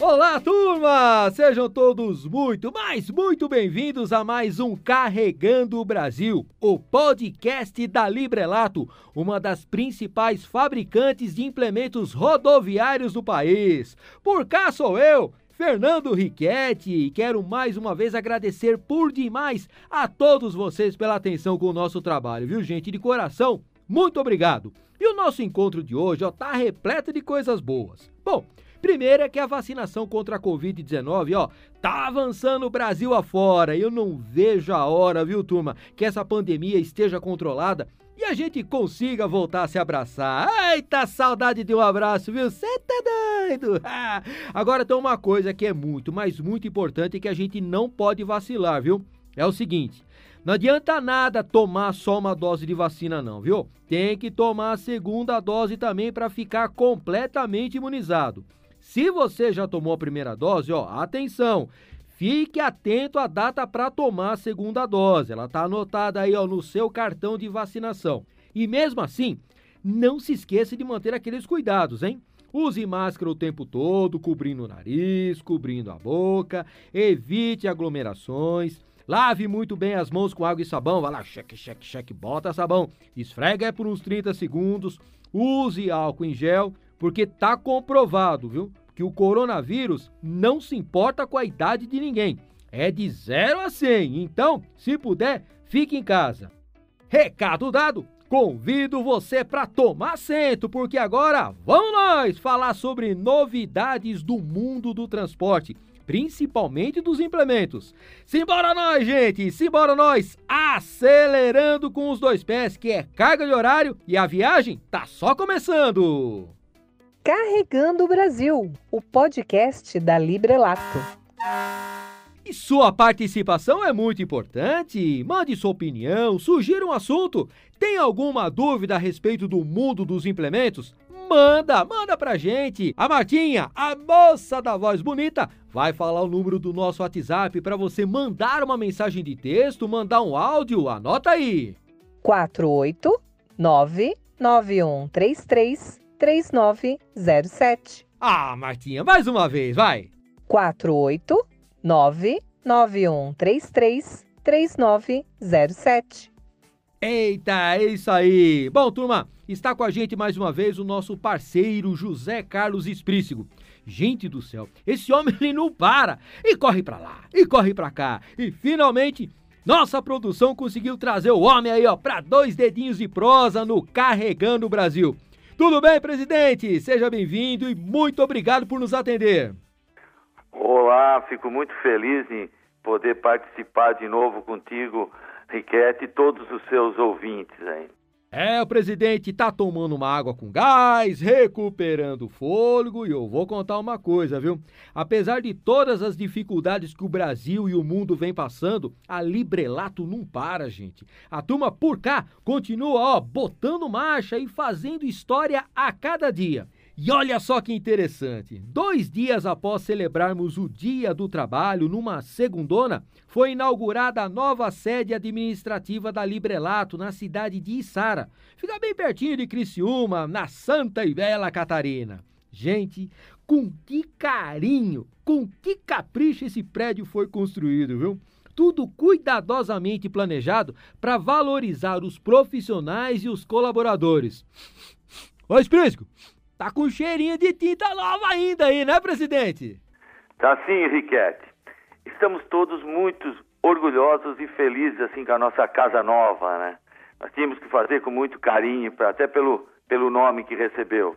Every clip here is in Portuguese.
Olá, turma! Sejam todos muito, mas muito bem-vindos a mais um Carregando o Brasil, o podcast da Librelato, uma das principais fabricantes de implementos rodoviários do país. Por cá sou eu, Fernando Riquetti, e quero mais uma vez agradecer por demais a todos vocês pela atenção com o nosso trabalho, viu, gente? De coração, muito obrigado! E o nosso encontro de hoje, ó, tá repleto de coisas boas. Bom, Primeiro é que a vacinação contra a Covid-19, ó, tá avançando o Brasil afora. Eu não vejo a hora, viu, turma, que essa pandemia esteja controlada e a gente consiga voltar a se abraçar. Eita, saudade de um abraço, viu? Você tá doido? agora tem uma coisa que é muito, mas muito importante que a gente não pode vacilar, viu? É o seguinte, não adianta nada tomar só uma dose de vacina, não, viu? Tem que tomar a segunda dose também para ficar completamente imunizado. Se você já tomou a primeira dose, ó, atenção, fique atento à data para tomar a segunda dose. Ela está anotada aí ó, no seu cartão de vacinação. E mesmo assim, não se esqueça de manter aqueles cuidados, hein? Use máscara o tempo todo, cobrindo o nariz, cobrindo a boca, evite aglomerações, lave muito bem as mãos com água e sabão, vai lá, cheque, cheque, cheque, bota sabão, esfrega por uns 30 segundos, use álcool em gel, porque tá comprovado, viu? Que o coronavírus não se importa com a idade de ninguém. É de 0 a 100. Então, se puder, fique em casa. Recado dado. Convido você para tomar assento, porque agora vamos nós falar sobre novidades do mundo do transporte, principalmente dos implementos. Simbora nós, gente! Simbora nós! Acelerando com os dois pés, que é carga de horário e a viagem tá só começando! Carregando o Brasil, o podcast da Librelato. E sua participação é muito importante. Mande sua opinião, sugira um assunto. Tem alguma dúvida a respeito do mundo dos implementos? Manda, manda pra gente. A Martinha, a moça da voz bonita, vai falar o número do nosso WhatsApp para você mandar uma mensagem de texto, mandar um áudio. Anota aí. 489 9133 3907. Ah, Martinha, mais uma vez, vai. 489 9133 3907. Eita, é isso aí. Bom, turma, está com a gente mais uma vez o nosso parceiro José Carlos Esprícigo. Gente do céu, esse homem ele não para e corre para lá e corre para cá e finalmente nossa produção conseguiu trazer o homem aí ó para dois dedinhos de prosa no Carregando o Brasil. Tudo bem, presidente? Seja bem-vindo e muito obrigado por nos atender. Olá, fico muito feliz em poder participar de novo contigo, Riquete, e todos os seus ouvintes aí. É, o presidente tá tomando uma água com gás, recuperando fôlego e eu vou contar uma coisa, viu? Apesar de todas as dificuldades que o Brasil e o mundo vem passando, a Librelato não para, gente. A turma por cá continua, ó, botando marcha e fazendo história a cada dia. E olha só que interessante: dois dias após celebrarmos o Dia do Trabalho, numa segundona, foi inaugurada a nova sede administrativa da Librelato na cidade de Içara. Fica bem pertinho de Criciúma, na Santa e Bela Catarina. Gente, com que carinho, com que capricho esse prédio foi construído, viu? Tudo cuidadosamente planejado para valorizar os profissionais e os colaboradores. Ô, Esprísco, Tá com cheirinho de tinta nova ainda aí, né, presidente? Tá sim, Henriquete. Estamos todos muito orgulhosos e felizes assim com a nossa casa nova, né? Nós tínhamos que fazer com muito carinho, até pelo, pelo nome que recebeu.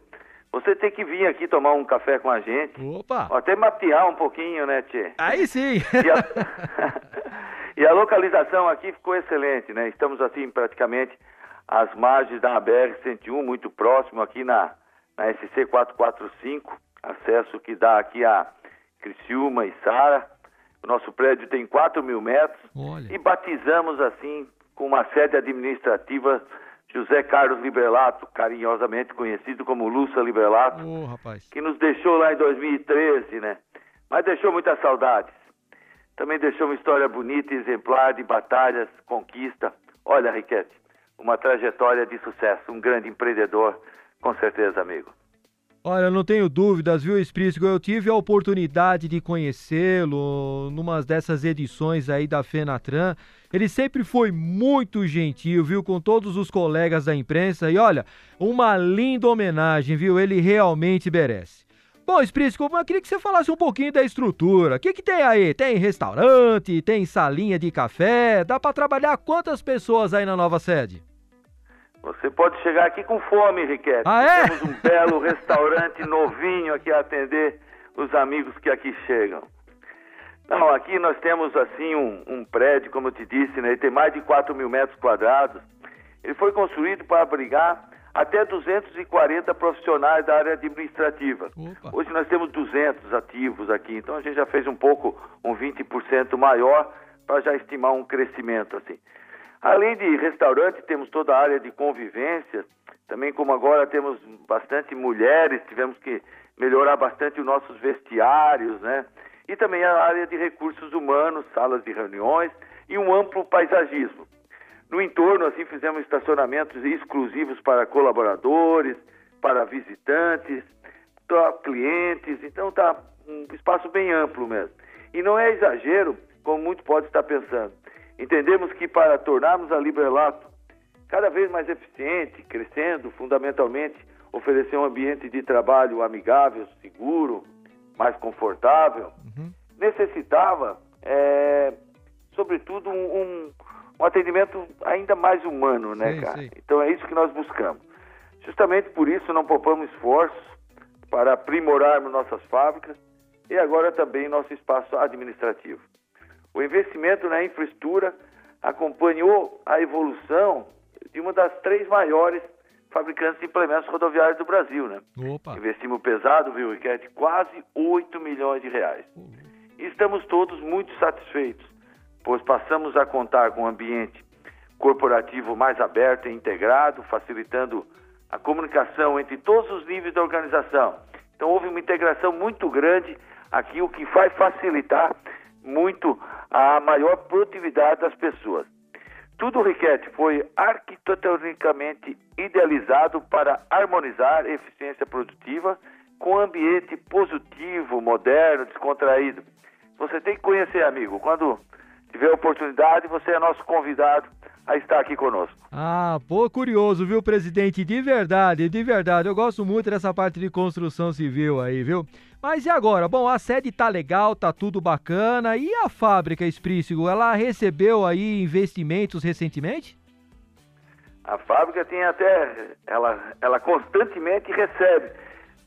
Você tem que vir aqui tomar um café com a gente. Opa! Até mapear um pouquinho, né, Tchê? Aí sim! E a... e a localização aqui ficou excelente, né? Estamos assim praticamente às margens da BR-101, muito próximo aqui na, na SC 445, acesso que dá aqui a Criciúma e Sara. O nosso prédio tem 4 mil metros Olha. e batizamos assim com uma sede administrativa José Carlos Librelato, carinhosamente conhecido como Lúcia Librelato, oh, que nos deixou lá em 2013, né? Mas deixou muitas saudades. Também deixou uma história bonita e exemplar de batalhas, conquista. Olha, Riquete, uma trajetória de sucesso, um grande empreendedor com certeza, amigo. Olha, não tenho dúvidas, viu, Esprícigo? Eu tive a oportunidade de conhecê-lo numa dessas edições aí da Fenatran. Ele sempre foi muito gentil, viu, com todos os colegas da imprensa. E olha, uma linda homenagem, viu? Ele realmente merece. Bom, Esprícigo, eu queria que você falasse um pouquinho da estrutura. O que, que tem aí? Tem restaurante, tem salinha de café? Dá para trabalhar quantas pessoas aí na nova sede? Você pode chegar aqui com fome, Riquete. Ah, é? Temos um belo restaurante novinho aqui a atender os amigos que aqui chegam. Não, aqui nós temos assim um, um prédio, como eu te disse, né? Ele tem mais de 4 mil metros quadrados. Ele foi construído para abrigar até 240 profissionais da área administrativa. Opa. Hoje nós temos 200 ativos aqui, então a gente já fez um pouco, um 20% maior, para já estimar um crescimento assim. Além de restaurante, temos toda a área de convivência. Também, como agora temos bastante mulheres, tivemos que melhorar bastante os nossos vestiários, né? E também a área de recursos humanos, salas de reuniões e um amplo paisagismo. No entorno, assim, fizemos estacionamentos exclusivos para colaboradores, para visitantes, para clientes. Então, tá um espaço bem amplo mesmo. E não é exagero, como muito pode estar pensando. Entendemos que para tornarmos a Librelato cada vez mais eficiente, crescendo, fundamentalmente oferecer um ambiente de trabalho amigável, seguro, mais confortável, uhum. necessitava, é, sobretudo, um, um, um, atendimento ainda mais humano, né, sim, cara? Sim. Então é isso que nós buscamos. Justamente por isso não poupamos esforços para aprimorarmos nossas fábricas e agora também nosso espaço administrativo. O investimento na infraestrutura acompanhou a evolução de uma das três maiores fabricantes de implementos rodoviários do Brasil, né? Opa. Investimos pesado, viu, Riquete? Quase 8 milhões de reais. Uhum. E estamos todos muito satisfeitos, pois passamos a contar com um ambiente corporativo mais aberto e integrado, facilitando a comunicação entre todos os níveis da organização. Então houve uma integração muito grande aqui, o que vai facilitar muito a maior produtividade das pessoas. Tudo, Riquete, foi arquitetonicamente idealizado para harmonizar eficiência produtiva com ambiente positivo, moderno, descontraído. Você tem que conhecer, amigo. Quando tiver oportunidade, você é nosso convidado a estar aqui conosco. Ah, pô, curioso, viu, presidente? De verdade, de verdade. Eu gosto muito dessa parte de construção civil aí, viu? Mas e agora? Bom, a sede tá legal, tá tudo bacana. E a fábrica Esprícigo, ela recebeu aí investimentos recentemente? A fábrica tem até. Ela, ela constantemente recebe.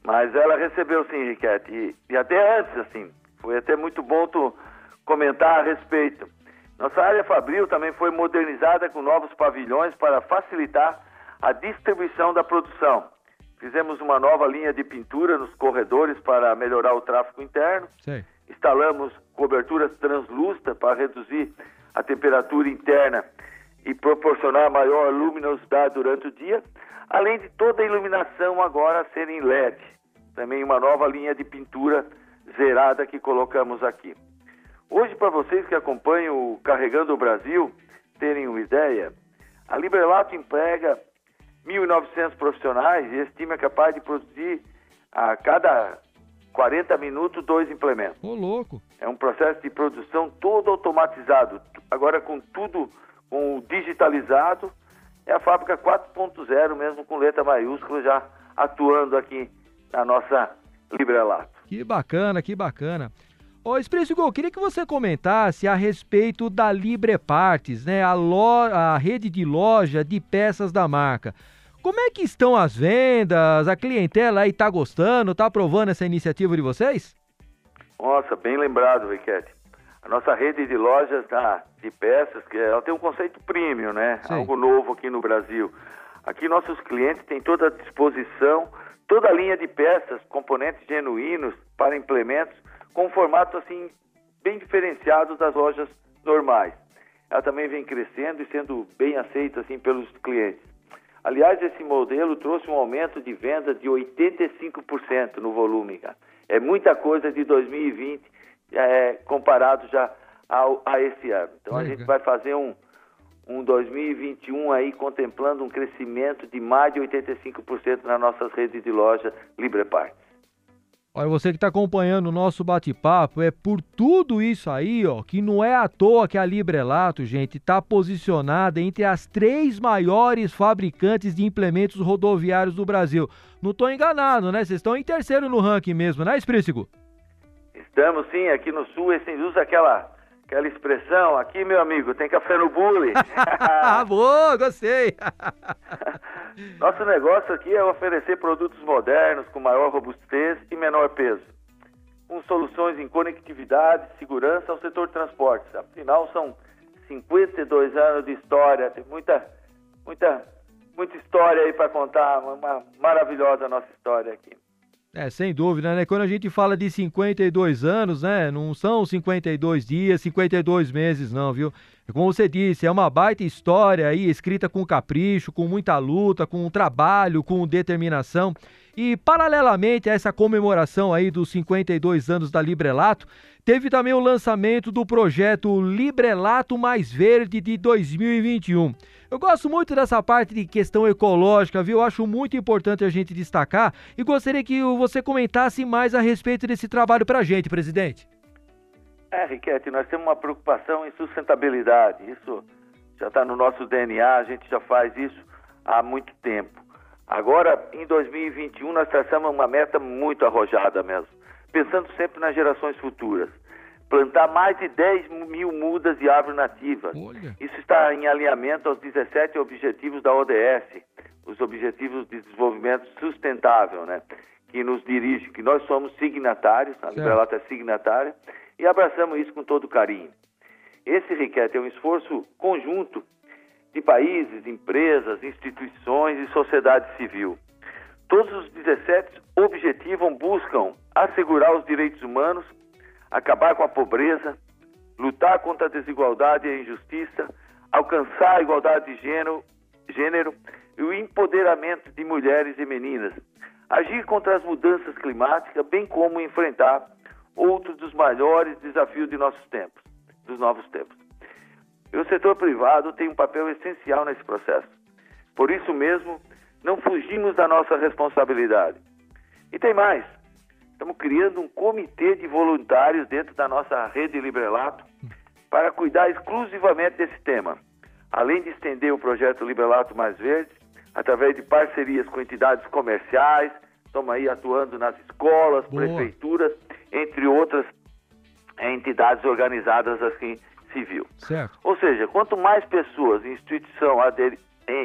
Mas ela recebeu sim, Riquete. E, e até antes, assim. Foi até muito bom tu comentar a respeito. Nossa área fabril também foi modernizada com novos pavilhões para facilitar a distribuição da produção. Fizemos uma nova linha de pintura nos corredores para melhorar o tráfego interno. Sim. Instalamos coberturas translúcidas para reduzir a temperatura interna e proporcionar maior luminosidade durante o dia, além de toda a iluminação agora ser em LED. Também uma nova linha de pintura zerada que colocamos aqui. Hoje, para vocês que acompanham o Carregando o Brasil terem uma ideia, a Librelato emprega 1.900 profissionais e esse time é capaz de produzir a cada 40 minutos dois implementos. Ô, louco! É um processo de produção todo automatizado, agora com tudo com digitalizado. É a fábrica 4.0 mesmo com letra maiúscula já atuando aqui na nossa Librelato. Que bacana, que bacana. Ô, Expresso queria que você comentasse a respeito da Libre Partes, né? A, a rede de loja de peças da marca. Como é que estão as vendas? A clientela aí tá gostando, tá aprovando essa iniciativa de vocês? Nossa, bem lembrado, Riquete. A nossa rede de lojas tá, de peças, que ela tem um conceito premium, né? Sim. Algo novo aqui no Brasil. Aqui nossos clientes têm toda a disposição, toda a linha de peças, componentes genuínos para implementos, com formato assim bem diferenciado das lojas normais. Ela também vem crescendo e sendo bem aceita assim pelos clientes. Aliás, esse modelo trouxe um aumento de venda de 85% no volume, cara. É muita coisa de 2020 é, comparado já ao, a esse ano. Então a gente vai fazer um, um 2021 aí contemplando um crescimento de mais de 85% nas nossas redes de loja LibreParts. Olha, você que está acompanhando o nosso bate-papo, é por tudo isso aí, ó, que não é à toa que a Librelato, gente, está posicionada entre as três maiores fabricantes de implementos rodoviários do Brasil. Não estou enganado, né? Vocês estão em terceiro no ranking mesmo, né, Esprícigo? Estamos sim, aqui no Sul, esse usa aquela aquela expressão, aqui meu amigo, tem café no bule. Ah, boa, gostei. Nosso negócio aqui é oferecer produtos modernos com maior robustez e menor peso, com soluções em conectividade e segurança ao setor de transportes. Afinal, são 52 anos de história, tem muita, muita, muita história aí para contar, uma maravilhosa nossa história aqui. É, sem dúvida, né? Quando a gente fala de 52 anos, né? Não são 52 dias, 52 meses, não, viu? Como você disse, é uma baita história aí, escrita com capricho, com muita luta, com trabalho, com determinação. E paralelamente a essa comemoração aí dos 52 anos da Librelato, teve também o lançamento do projeto Librelato Mais Verde de 2021. Eu gosto muito dessa parte de questão ecológica, viu? Acho muito importante a gente destacar e gostaria que você comentasse mais a respeito desse trabalho para a gente, presidente. É, Riquete, nós temos uma preocupação em sustentabilidade. Isso já está no nosso DNA, a gente já faz isso há muito tempo. Agora, em 2021, nós traçamos uma meta muito arrojada mesmo, pensando sempre nas gerações futuras plantar mais de 10 mil mudas de árvores nativas. Olha. Isso está em alinhamento aos 17 objetivos da ODS, os Objetivos de Desenvolvimento Sustentável, né? que nos dirige, que nós somos signatários, a Librelata é signatária, e abraçamos isso com todo carinho. Esse, Riquete, é um esforço conjunto de países, empresas, instituições e sociedade civil. Todos os 17 objetivos buscam assegurar os direitos humanos acabar com a pobreza, lutar contra a desigualdade e a injustiça, alcançar a igualdade de gênero, gênero e o empoderamento de mulheres e meninas, agir contra as mudanças climáticas, bem como enfrentar outro dos maiores desafios de nossos tempos, dos novos tempos. E o setor privado tem um papel essencial nesse processo. Por isso mesmo, não fugimos da nossa responsabilidade. E tem mais. Estamos criando um comitê de voluntários dentro da nossa rede Librelato para cuidar exclusivamente desse tema. Além de estender o projeto Librelato Mais Verde, através de parcerias com entidades comerciais, estamos aí atuando nas escolas, prefeituras, entre outras entidades organizadas assim civil. Certo. Ou seja, quanto mais pessoas em instituição ader,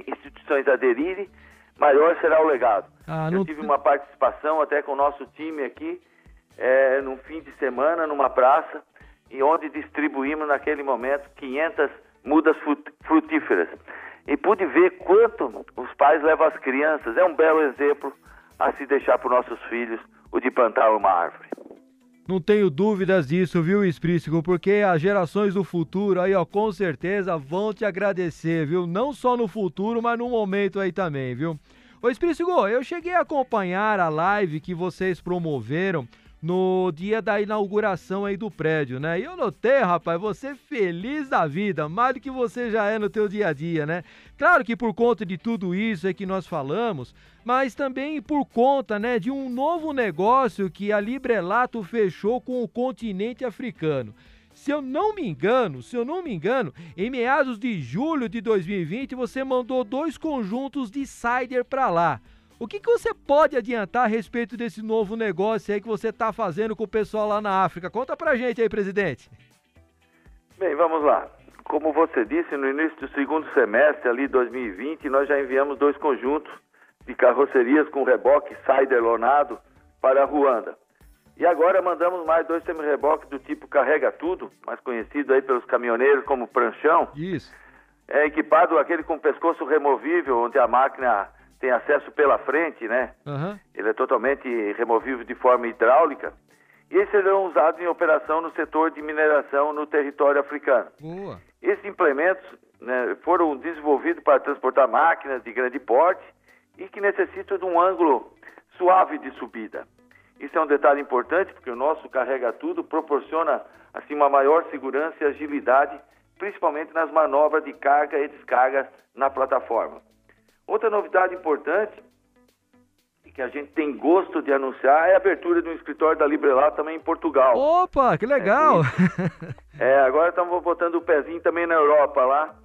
instituições aderirem, maior será o legado. Ah, Eu tive uma participação até com o nosso time aqui, é, num fim de semana, numa praça, e onde distribuímos naquele momento 500 mudas frutíferas. E pude ver quanto os pais levam as crianças. É um belo exemplo a se deixar para os nossos filhos o de plantar uma árvore. Não tenho dúvidas disso, viu, Esprícigo? Porque as gerações do futuro aí, ó, com certeza vão te agradecer, viu? Não só no futuro, mas no momento aí também, viu? Ô, Esprícigo, eu cheguei a acompanhar a live que vocês promoveram no dia da inauguração aí do prédio, né? E eu notei, rapaz, você feliz da vida, mais do que você já é no teu dia a dia, né? Claro que por conta de tudo isso é que nós falamos, mas também por conta, né, de um novo negócio que a Librelato fechou com o continente africano. Se eu não me engano, se eu não me engano, em meados de julho de 2020 você mandou dois conjuntos de cider para lá. O que, que você pode adiantar a respeito desse novo negócio aí que você está fazendo com o pessoal lá na África? Conta pra gente aí, presidente. Bem, vamos lá. Como você disse, no início do segundo semestre, ali 2020, nós já enviamos dois conjuntos de carrocerias com reboque Sider lonado para a Ruanda. E agora mandamos mais dois semi-reboques do tipo Carrega Tudo, mais conhecido aí pelos caminhoneiros como pranchão. Isso. É equipado aquele com pescoço removível, onde a máquina tem acesso pela frente, né? Uhum. Ele é totalmente removível de forma hidráulica. E esses serão usados em operação no setor de mineração no território africano. Boa. Esses implementos né, foram desenvolvidos para transportar máquinas de grande porte e que necessitam de um ângulo suave de subida. Isso é um detalhe importante porque o nosso carrega tudo proporciona assim uma maior segurança e agilidade principalmente nas manobras de carga e descarga na plataforma. Outra novidade importante e que a gente tem gosto de anunciar é a abertura de um escritório da Librelá também em Portugal. Opa, que legal! É, é agora estamos botando o pezinho também na Europa lá.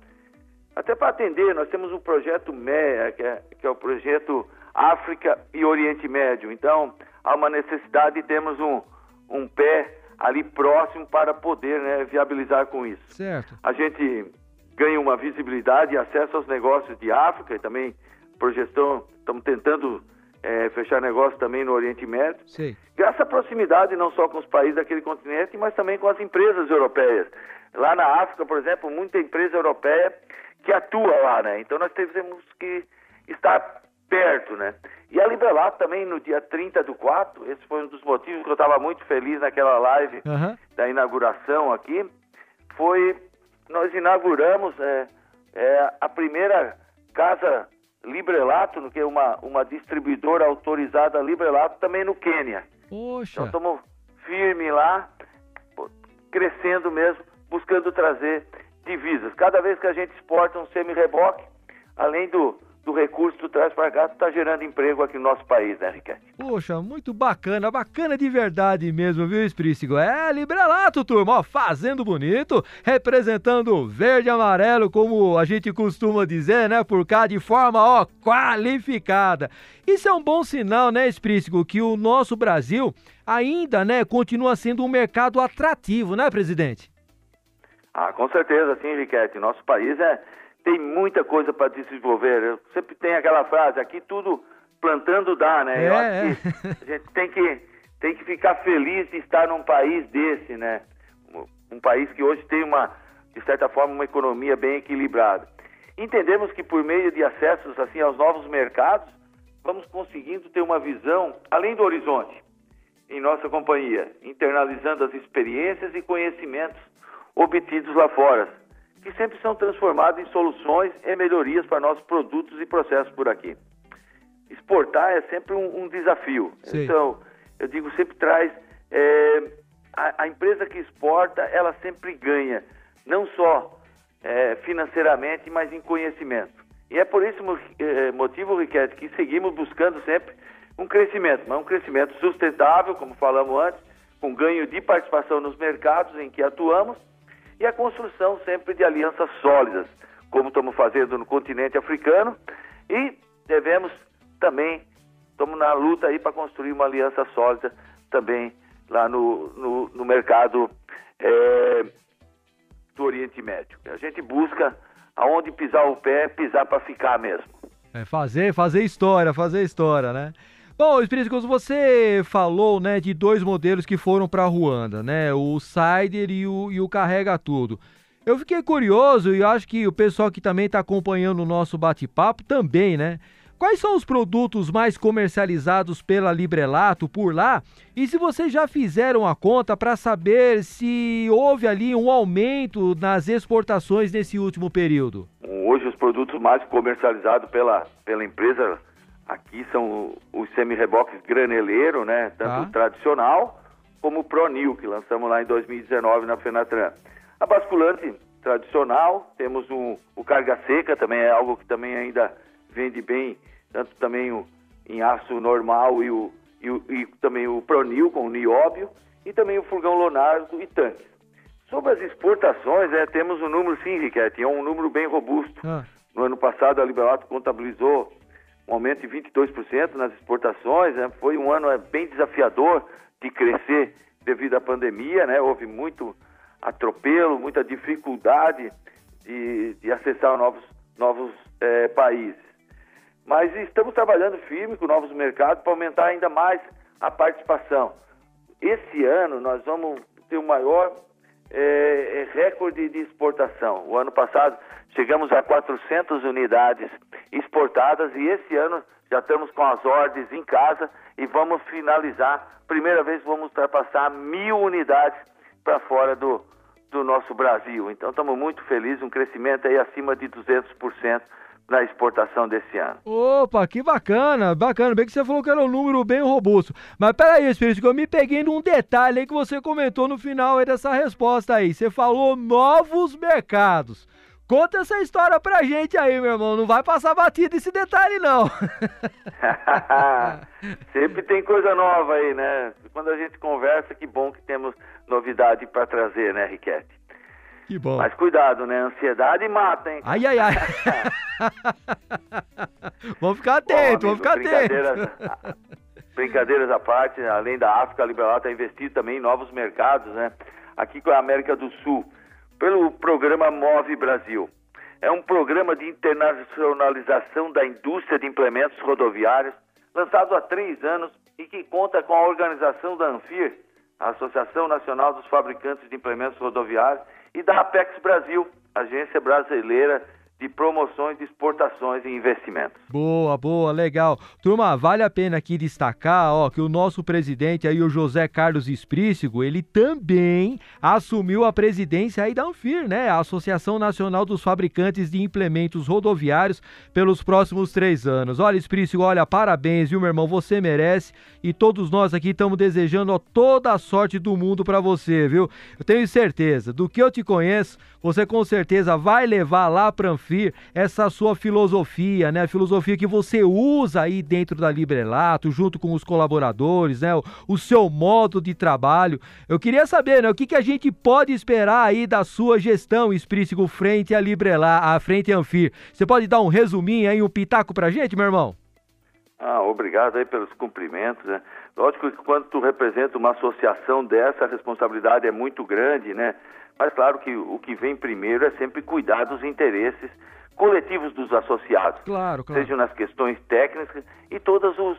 Até para atender, nós temos um projeto MEA, que é, que é o projeto África e Oriente Médio. Então, há uma necessidade de termos um, um pé ali próximo para poder né, viabilizar com isso. Certo. A gente ganha uma visibilidade e acesso aos negócios de África e também projeção, estamos tentando é, fechar negócio também no Oriente Médio. Sim. Graças à proximidade não só com os países daquele continente, mas também com as empresas europeias. Lá na África, por exemplo, muita empresa europeia que atua lá, né? Então nós temos que estar perto, né? E a Liberato também no dia 30 do 4, esse foi um dos motivos que eu estava muito feliz naquela live uhum. da inauguração aqui, foi nós inauguramos é, é, a primeira casa Librelato, que é uma, uma distribuidora autorizada Librelato também no Quênia. Poxa. Então estamos firme lá, crescendo mesmo, buscando trazer divisas. Cada vez que a gente exporta um semi-reboque, além do, do recurso do traz para cá, está gerando emprego aqui no nosso país, né, Riquete? Poxa, muito bacana, bacana de verdade mesmo, viu, Esprícigo? É, Librelato, turma, ó, fazendo bonito, representando verde e amarelo, como a gente costuma dizer, né, por cá, de forma, ó, qualificada. Isso é um bom sinal, né, Esprícigo, que o nosso Brasil ainda, né, continua sendo um mercado atrativo, né, presidente? Ah, com certeza, sim, Riquete. Nosso país é tem muita coisa para desenvolver. Eu sempre tem aquela frase, aqui tudo plantando dá, né? É, Eu acho que a gente tem que, tem que ficar feliz de estar num país desse, né? Um país que hoje tem uma, de certa forma, uma economia bem equilibrada. Entendemos que por meio de acessos assim aos novos mercados, vamos conseguindo ter uma visão além do horizonte em nossa companhia, internalizando as experiências e conhecimentos obtidos lá fora que sempre são transformados em soluções e melhorias para nossos produtos e processos por aqui. Exportar é sempre um, um desafio. Sim. Então, eu digo, sempre traz. É, a, a, empresa que exporta, ela sempre ganha, não só é, financeiramente, mas em conhecimento. E é por esse é, motivo, Riquete, que seguimos buscando sempre um crescimento, mas um crescimento sustentável, como falamos antes, com ganho de participação nos mercados em que atuamos e a construção sempre de alianças sólidas, como estamos fazendo no continente africano, e devemos também, estamos na luta aí para construir uma aliança sólida também lá no, no, no mercado é, do Oriente Médio. A gente busca aonde pisar o pé, pisar para ficar mesmo. É fazer, fazer história, fazer história, né? Bom, Espírito você falou, né, de dois modelos que foram para Ruanda, né, o Sider e o, e o Carrega Tudo. Eu fiquei curioso e acho que o pessoal que também está acompanhando o nosso bate-papo também, né? Quais são os produtos mais comercializados pela Librelato por lá? E se vocês já fizeram a conta para saber se houve ali um aumento nas exportações nesse último período? Hoje os produtos mais comercializados pela, pela empresa Aqui são os semi-reboques graneleiro, né? Tanto o tradicional como o Pronil, que lançamos lá em 2019 na Fenatran. A basculante tradicional, temos o, o carga seca, também é algo que também ainda vende bem, tanto também o, em aço normal e, o, e, o, e também o Pronil com o nióbio, e também o furgão lonardo e tanques. Sobre as exportações, é, temos um número, sim, Riquete, é um número bem robusto. Ah. No ano passado, a Liberato contabilizou um aumento de 22% nas exportações. Né? Foi um ano é, bem desafiador de crescer devido à pandemia, né? Houve muito atropelo, muita dificuldade de, de acessar novos, novos é, países. Mas estamos trabalhando firme com novos mercados para aumentar ainda mais a participação. Esse ano nós vamos ter o maior é, é recorde de exportação. O ano passado chegamos a 400 unidades exportadas e esse ano já estamos com as ordens em casa e vamos finalizar. Primeira vez vamos ultrapassar mil unidades para fora do, do nosso Brasil. Então estamos muito felizes, um crescimento aí acima de 200% na exportação desse ano. Opa, que bacana, bacana. Bem que você falou que era um número bem robusto. Mas peraí, Espírito, que eu me peguei num detalhe aí que você comentou no final aí dessa resposta aí. Você falou novos mercados. Conta essa história pra gente aí, meu irmão. Não vai passar batido esse detalhe, não. Sempre tem coisa nova aí, né? Quando a gente conversa, que bom que temos novidade para trazer, né, Riquete? Que bom. Mas cuidado, né? Ansiedade mata, hein? Ai, ai, ai. vamos ficar atento, vamos ficar brincadeiras, brincadeiras à parte, além da África, a Liberal está investindo também em novos mercados, né? Aqui com a América do Sul, pelo programa Move Brasil. É um programa de internacionalização da indústria de implementos rodoviários, lançado há três anos e que conta com a organização da ANFIR, a Associação Nacional dos Fabricantes de Implementos Rodoviários, e da Apex Brasil, Agência Brasileira de promoções de exportações e investimentos. Boa, boa, legal. Turma, vale a pena aqui destacar, ó, que o nosso presidente aí, o José Carlos Esprícigo, ele também assumiu a presidência aí da Anfir, né? A Associação Nacional dos Fabricantes de Implementos Rodoviários pelos próximos três anos. Olha, Esprícigo, olha, parabéns, viu, meu irmão? Você merece e todos nós aqui estamos desejando ó, toda a sorte do mundo para você, viu? Eu tenho certeza, do que eu te conheço, você com certeza vai levar lá para Anfir essa sua filosofia, né? A filosofia que você usa aí dentro da Librelato, junto com os colaboradores, né? O, o, seu modo de trabalho. Eu queria saber, né? O que, que a gente pode esperar aí da sua gestão, Esprícigo, frente à Librelá, à frente à Anfir. Você pode dar um resuminho aí, um pitaco pra gente, meu irmão? Ah, obrigado aí pelos cumprimentos, né? Lógico que quando tu representa uma associação dessa, a responsabilidade é muito grande, né? Mas claro que o que vem primeiro é sempre cuidar dos interesses coletivos dos associados. Claro, claro. Sejam nas questões técnicas e todas os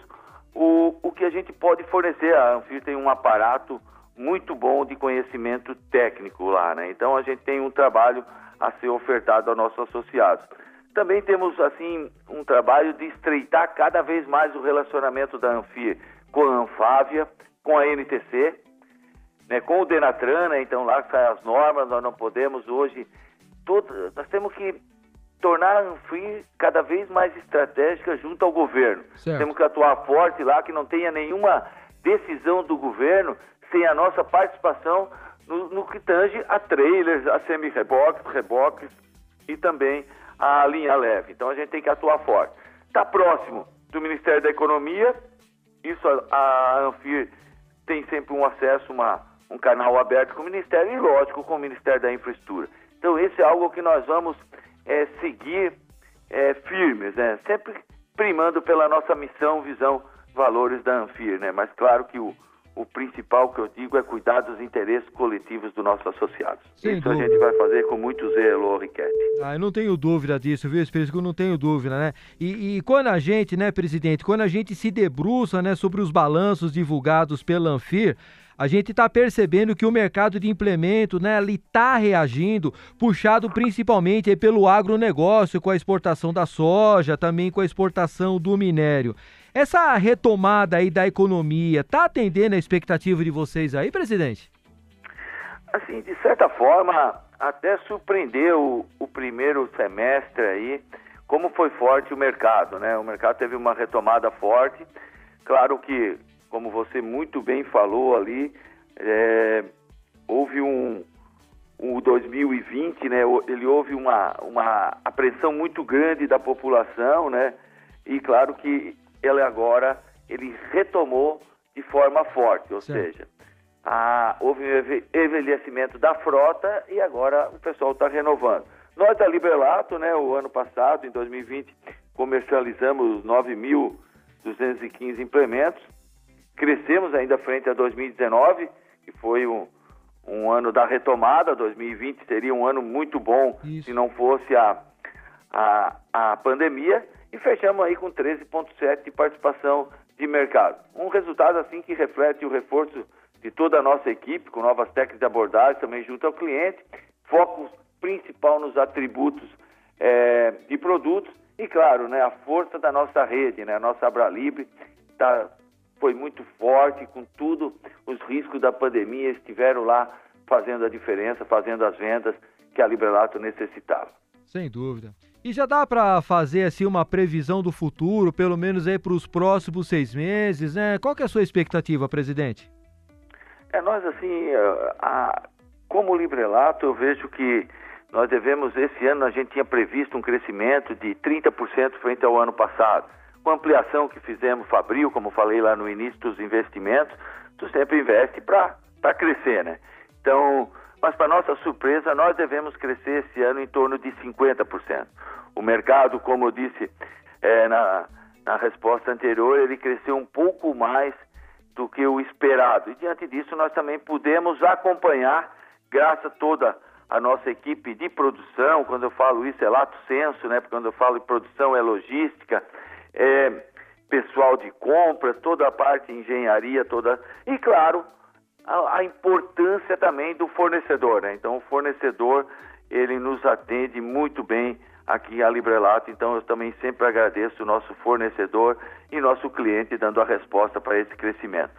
o, o que a gente pode fornecer. A Anfir tem um aparato muito bom de conhecimento técnico lá, né? Então a gente tem um trabalho a ser ofertado aos nossos associados. Também temos assim um trabalho de estreitar cada vez mais o relacionamento da Anfir com a Anfávia, com a NTC né, com o Denatran, né, então lá saem as normas, nós não podemos hoje, todo, nós temos que tornar a Anfri cada vez mais estratégica junto ao governo. Certo. Temos que atuar forte lá, que não tenha nenhuma decisão do governo sem a nossa participação no, no que tange a trailers, a semi-reboques, reboques e também a linha leve. Então a gente tem que atuar forte. Está próximo do Ministério da Economia, isso a, a Anfir tem sempre um acesso, uma, um canal aberto com o Ministério e, lógico, com o Ministério da Infraestrutura. Então, esse é algo que nós vamos é, seguir é, firmes, né? sempre primando pela nossa missão, visão, valores da Anfir. Né? Mas, claro que o, o principal que eu digo é cuidar dos interesses coletivos dos nossos associados. Sem Isso dúvida. a gente vai fazer com muito zelo, Riquete. Ah, eu não tenho dúvida disso, viu, Espírito? Eu não tenho dúvida, né? E, e, quando a gente, né, presidente, quando a gente se debruça, né, sobre os balanços divulgados pela Anfir, a gente está percebendo que o mercado de implemento, né, ele está reagindo, puxado principalmente aí pelo agronegócio, com a exportação da soja, também com a exportação do minério. Essa retomada aí da economia está atendendo a expectativa de vocês aí, presidente? Assim, de certa forma, até surpreendeu o primeiro semestre aí, como foi forte o mercado, né? O mercado teve uma retomada forte. Claro que como você muito bem falou ali, é, houve um, um 2020, né? Ele houve uma, uma apreensão muito grande da população, né? E claro que ele agora ele retomou de forma forte, ou seja, a, houve um envelhecimento da frota e agora o pessoal está renovando. Nós da Liberlato, né, o ano passado, em 2020, comercializamos 9.215 implementos, Crescemos ainda frente a 2019, que foi um, um ano da retomada. 2020 seria um ano muito bom Isso. se não fosse a, a, a pandemia. E fechamos aí com 13,7% de participação de mercado. Um resultado assim que reflete o reforço de toda a nossa equipe, com novas técnicas de abordagem também junto ao cliente, foco principal nos atributos é, de produtos e, claro, né, a força da nossa rede, né, a nossa Abralibre está foi muito forte, com tudo, os riscos da pandemia estiveram lá fazendo a diferença, fazendo as vendas que a Librelato necessitava. Sem dúvida. E já dá para fazer assim uma previsão do futuro, pelo menos aí para os próximos seis meses, né? Qual que é a sua expectativa, presidente? É, nós assim, a, como Librelato, eu vejo que nós devemos, esse ano a gente tinha previsto um crescimento de 30% frente ao ano passado. Com a ampliação que fizemos, Fabril, como falei lá no início dos investimentos, tu sempre investe para crescer, né? Então, mas para nossa surpresa, nós devemos crescer esse ano em torno de 50%. O mercado, como eu disse é, na, na resposta anterior, ele cresceu um pouco mais do que o esperado. E diante disso, nós também pudemos acompanhar, graças a toda a nossa equipe de produção, quando eu falo isso é lato senso, né? Porque quando eu falo de produção é logística, é pessoal de compras, toda a parte de engenharia, toda. E claro, a, a importância também do fornecedor, né? Então o fornecedor ele nos atende muito bem aqui a Librelato, então eu também sempre agradeço o nosso fornecedor e nosso cliente dando a resposta para esse crescimento.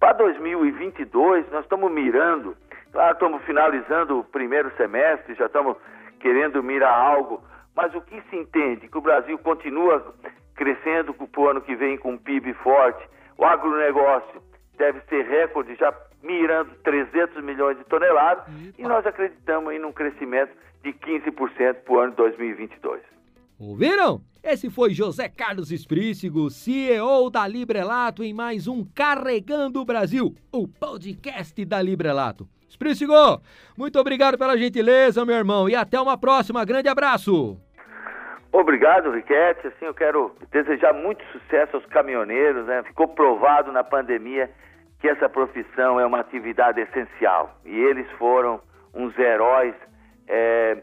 Para 2022, nós estamos mirando, claro, estamos finalizando o primeiro semestre, já estamos querendo mirar algo, mas o que se entende? Que o Brasil continua crescendo para o ano que vem com um PIB forte, o agronegócio deve ser recorde já mirando 300 milhões de toneladas Eita. e nós acreditamos em um crescimento de 15% para o ano 2022. Ouviram? Esse foi José Carlos Esprícigo, CEO da Librelato, em mais um Carregando o Brasil, o podcast da Librelato. Esprícigo, muito obrigado pela gentileza, meu irmão, e até uma próxima. Grande abraço. Obrigado, Riquete. Assim, eu quero desejar muito sucesso aos caminhoneiros. Né? Ficou provado na pandemia que essa profissão é uma atividade essencial e eles foram uns heróis é,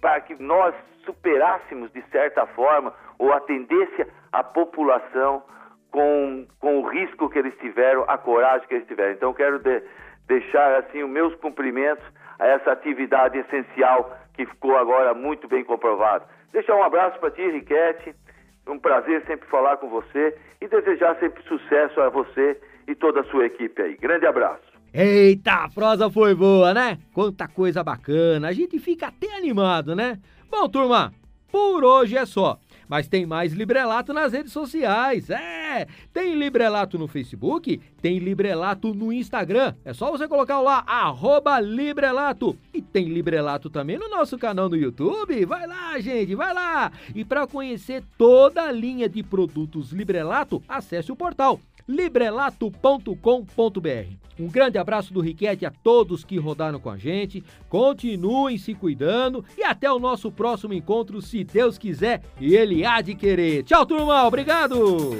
para que nós superássemos de certa forma ou atendesse a população com, com o risco que eles tiveram, a coragem que eles tiveram. Então quero de, deixar assim os meus cumprimentos a essa atividade essencial que ficou agora muito bem comprovado. Deixar um abraço para ti, Riquete. Um prazer sempre falar com você e desejar sempre sucesso a você e toda a sua equipe aí. Grande abraço. Eita, a prosa foi boa, né? Quanta coisa bacana. A gente fica até animado, né? Bom, turma, por hoje é só. Mas tem mais Librelato nas redes sociais. É! Tem Librelato no Facebook, tem Librelato no Instagram. É só você colocar lá, arroba Librelato. E tem Librelato também no nosso canal no YouTube. Vai lá, gente, vai lá! E para conhecer toda a linha de produtos Librelato, acesse o portal librelato.com.br. Um grande abraço do Riquete a todos que rodaram com a gente. Continuem se cuidando e até o nosso próximo encontro, se Deus quiser e Ele há de querer. Tchau, turma. Obrigado.